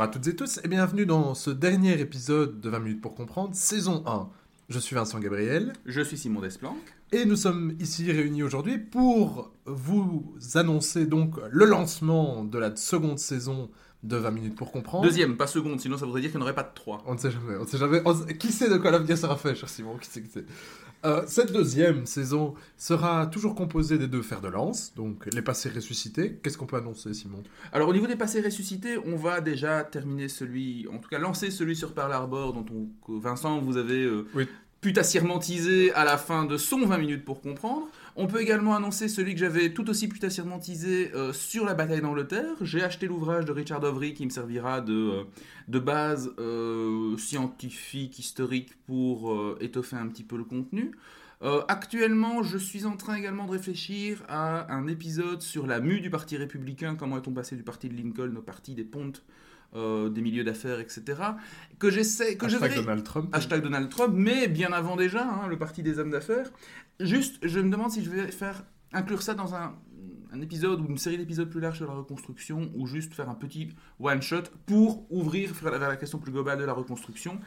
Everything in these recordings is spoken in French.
Bonjour à toutes et tous et bienvenue dans ce dernier épisode de 20 minutes pour comprendre, saison 1. Je suis Vincent Gabriel. Je suis Simon Desplanques. Et nous sommes ici réunis aujourd'hui pour vous annoncer donc le lancement de la seconde saison de 20 minutes pour comprendre. Deuxième, pas seconde, sinon ça voudrait dire qu'il n'y en aurait pas de trois. On ne sait jamais, on ne sait jamais. Qui sait de quoi l'avenir sera fait, cher Simon Qui sait euh, cette deuxième saison sera toujours composée des deux fers de lance, donc les passés ressuscités. Qu'est-ce qu'on peut annoncer, Simon? Alors, au niveau des passés ressuscités, on va déjà terminer celui, en tout cas lancer celui sur Pearl Harbor, dont on, Vincent, vous avez euh, oui putassièrement teasé à la fin de son 20 minutes pour comprendre. On peut également annoncer celui que j'avais tout aussi putassièrement teasé euh, sur la bataille d'Angleterre. J'ai acheté l'ouvrage de Richard Overy qui me servira de, euh, base euh, scientifique, historique pour étoffer un petit peu le contenu. actuellement, je suis en train également de réfléchir à un épisode sur la mue du Parti républicain, comment est-on passé du parti de Lincoln au parti des pontes euh, des milieux d'affaires, etc. Que j'essaie, que hashtag Donald Trump. Hashtag Donald Trump, mais bien avant déjà, hein, le parti des hommes d'affaires. Juste, je me demande si je vais faire inclure ça dans un, épisode ou une série d'épisodes plus large sur la reconstruction, ou juste faire un petit one shot pour ouvrir vers la question plus globale de la reconstruction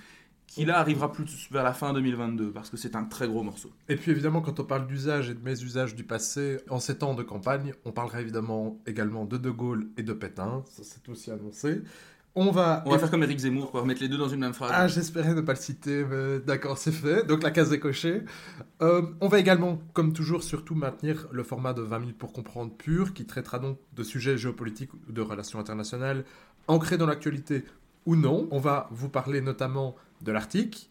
qui là arrivera plus vers la fin 2022, parce que c'est un très gros morceau. Et puis évidemment, quand on parle d'usage et de mésusage du passé, en ces temps de campagne, on parlera évidemment également de De Gaulle et de Pétain, ça c'est aussi annoncé. On va, on va faire comme Eric Zemmour, quoi, remettre les deux dans une même phrase. Ah, j'espérais ne pas le citer, mais d'accord, c'est fait. Donc la case est cochée. Euh, on va également, comme toujours, surtout maintenir le format de 20 minutes pour comprendre pur, qui traitera donc de sujets géopolitiques ou de relations internationales, ancrés dans l'actualité ou non. On va vous parler notamment de l'Arctique,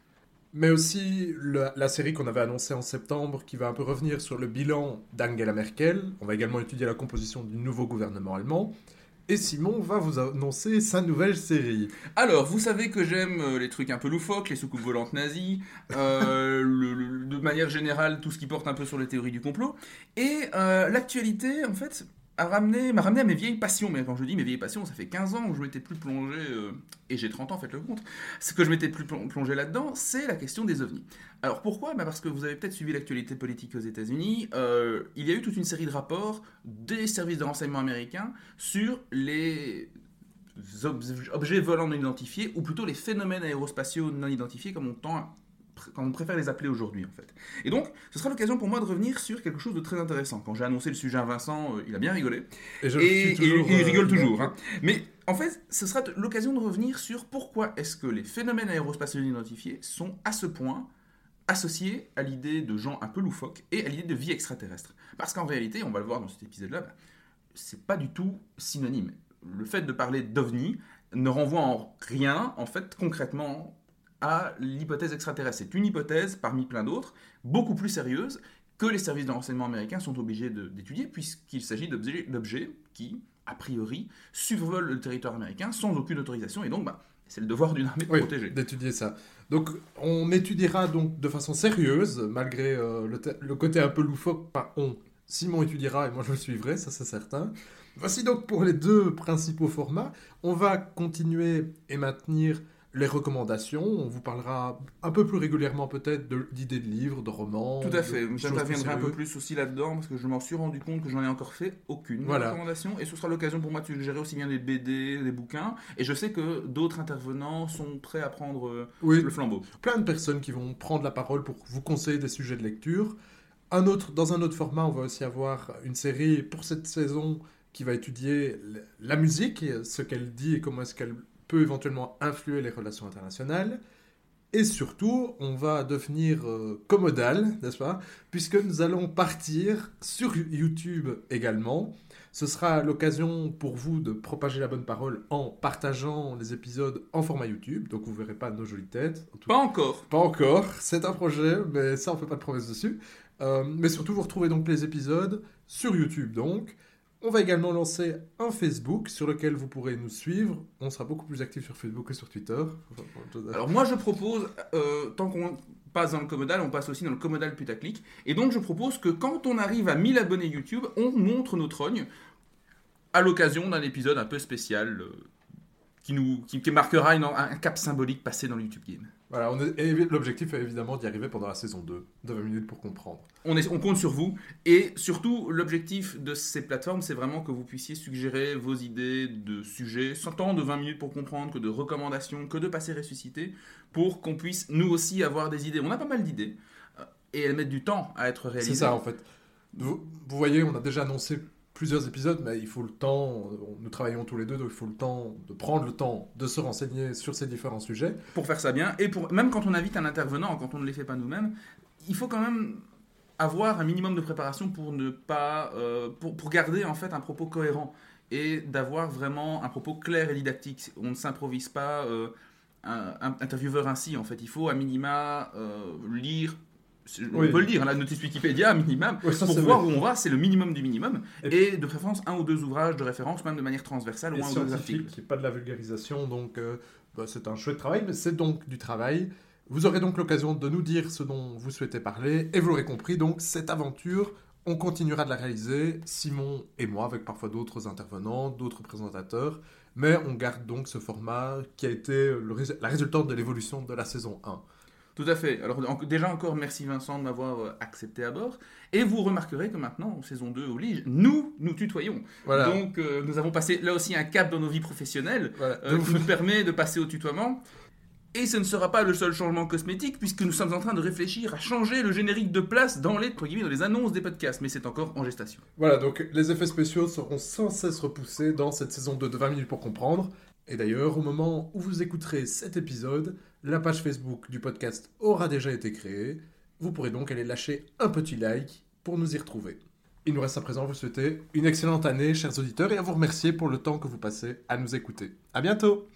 mais aussi la série qu'on avait annoncée en septembre, qui va un peu revenir sur le bilan d'Angela Merkel. On va également étudier la composition du nouveau gouvernement allemand. Et Simon va vous annoncer sa nouvelle série. Alors, vous savez que j'aime euh, les trucs un peu loufoques, les soucoupes volantes nazies, euh, de manière générale, tout ce qui porte un peu sur les théories du complot. Et euh, l'actualité, en fait, m'a ramené, à mes vieilles passions. Mais quand je dis mes vieilles passions, ça fait 15 ans où je m'étais plus plongé, euh, et j'ai 30 ans, faites le compte, ce que je m'étais plus plongé là-dedans, c'est la question des ovnis. Alors pourquoi? Bah Parce que vous avez peut-être suivi l'actualité politique aux États-Unis. Euh, il y a eu toute une série de rapports des services de renseignement américains sur les objets volants non identifiés, ou plutôt les phénomènes aérospatiaux non identifiés, comme on tend quand on préfère les appeler aujourd'hui en fait. Et donc, ce sera l'occasion pour moi de revenir sur quelque chose de très intéressant. Quand j'ai annoncé le sujet à Vincent, euh, il a bien rigolé. Et, je et, toujours, il rigole euh, toujours. Hein. Mais en fait, ce sera l'occasion de revenir sur pourquoi est-ce que les phénomènes aérospatiaux identifiés sont à ce point associés à l'idée de gens un peu loufoques et à l'idée de vie extraterrestre. Parce qu'en réalité, on va le voir dans cet épisode-là, bah, c'est pas du tout synonyme. Le fait de parler d'ovni ne renvoie en rien, en fait, concrètement, à l'hypothèse extraterrestre. C'est une hypothèse parmi plein d'autres, beaucoup plus sérieuse, que les services de renseignement américains sont obligés d'étudier, puisqu'il s'agit d'objets qui, a priori, survolent le territoire américain sans aucune autorisation, et donc bah, c'est le devoir d'une armée de protéger. d'étudier ça. Donc on étudiera donc de façon sérieuse, malgré euh, le, côté un peu loufoque, pas on. Simon étudiera et moi je le suivrai, ça c'est certain. Voici donc pour les deux principaux formats. On va continuer et maintenir les recommandations. On vous parlera un peu plus régulièrement peut-être d'idées de, livres, de romans. Tout à fait. J'interviendrai un peu plus aussi là-dedans parce que je m'en suis rendu compte que j'en ai encore fait aucune recommandation. Et ce sera l'occasion pour moi de suggérer aussi bien des BD, des bouquins. Et je sais que d'autres intervenants sont prêts à prendre euh, le flambeau. Plein de personnes qui vont prendre la parole pour vous conseiller des sujets de lecture. Un autre, dans un autre format, on va aussi avoir une série pour cette saison qui va étudier la musique, ce qu'elle dit et comment est-ce qu'elle peut éventuellement influer les relations internationales. Et surtout, on va devenir euh, commodal, n'est-ce pas? Puisque nous allons partir sur YouTube également. Ce sera l'occasion pour vous de propager la bonne parole en partageant les épisodes en format YouTube. Donc vous verrez pas nos jolies têtes. Pas encore. Pas encore. C'est un projet, mais ça on fait pas de promesses dessus. Euh, mais surtout, vous retrouvez donc les épisodes sur YouTube donc. On va également lancer un Facebook sur lequel vous pourrez nous suivre. On sera beaucoup plus actif sur Facebook que sur Twitter. Alors moi je propose, euh, tant qu'on passe dans le commodal, on passe aussi dans le commodal putaclic. Et donc je propose que quand on arrive à 1000 abonnés YouTube, on montre nos trognes à l'occasion d'un épisode un peu spécial euh, qui, marquera un cap symbolique passé dans le YouTube Game. Voilà, on l'objectif est évidemment d'y arriver pendant la saison 2, de 20 minutes pour comprendre. On, est, on compte sur vous. Et surtout, l'objectif de ces plateformes, c'est vraiment que vous puissiez suggérer vos idées de sujets, tant de 20 minutes pour comprendre, que de recommandations, que de passer ressuscité, pour qu'on puisse nous aussi avoir des idées. On a pas mal d'idées. euh, Et elles mettent du temps à être réalisées. C'est ça en fait. Vous, vous voyez, on a déjà annoncé plusieurs épisodes, mais il faut le temps, nous travaillons tous les deux, donc il faut le temps de prendre le temps de se renseigner sur ces différents sujets. pour faire ça bien. Et pour, même quand on invite un intervenant, quand on ne les fait pas nous-mêmes, il faut quand même avoir un minimum de préparation pour ne pas, euh, pour, garder en fait un propos cohérent et d'avoir vraiment un propos clair et didactique. On ne s'improvise pas euh, un, un intervieweur ainsi en fait. Il faut à minima euh, lire. On Oui. peut le dire, la notice Wikipédia, minimum, Ouais, ça, pour voir vrai. où on va, c'est le minimum du minimum. Et Et, de préférence, un ou deux ouvrages de référence, même de manière transversale, ou un ou deux articles. scientifique, pas de la vulgarisation, donc euh, bah, c'est un chouette travail, mais c'est donc du travail. Vous aurez donc l'occasion de nous dire ce dont vous souhaitez parler, et vous l'aurez compris, donc cette aventure, on continuera de la réaliser, Simon et moi, avec parfois d'autres intervenants, d'autres présentateurs, mais on garde donc ce format qui a été le la résultante de l'évolution de la saison 1. Tout à fait. Alors en- déjà encore merci Vincent de m'avoir euh, accepté à bord. Et vous remarquerez que maintenant, en saison 2 oblige, nous nous tutoyons. Voilà. Donc euh, nous avons passé là aussi un cap dans nos vies professionnelles Voilà. euh, qui nous permet de passer au tutoiement. Et ce ne sera pas le seul changement cosmétique puisque nous sommes en train de réfléchir à changer le générique de place dans les, entre guillemets, dans les annonces des podcasts. Mais c'est encore en gestation. Voilà, donc les effets spéciaux seront sans cesse repoussés dans cette saison 2 de 20 minutes pour comprendre. Et d'ailleurs, au moment où vous écouterez cet épisode, la page Facebook du podcast aura déjà été créée. Vous pourrez donc aller lâcher un petit like pour nous y retrouver. Il nous reste à présent à vous souhaiter une excellente année, chers auditeurs, et à vous remercier pour le temps que vous passez à nous écouter. À bientôt!